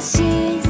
し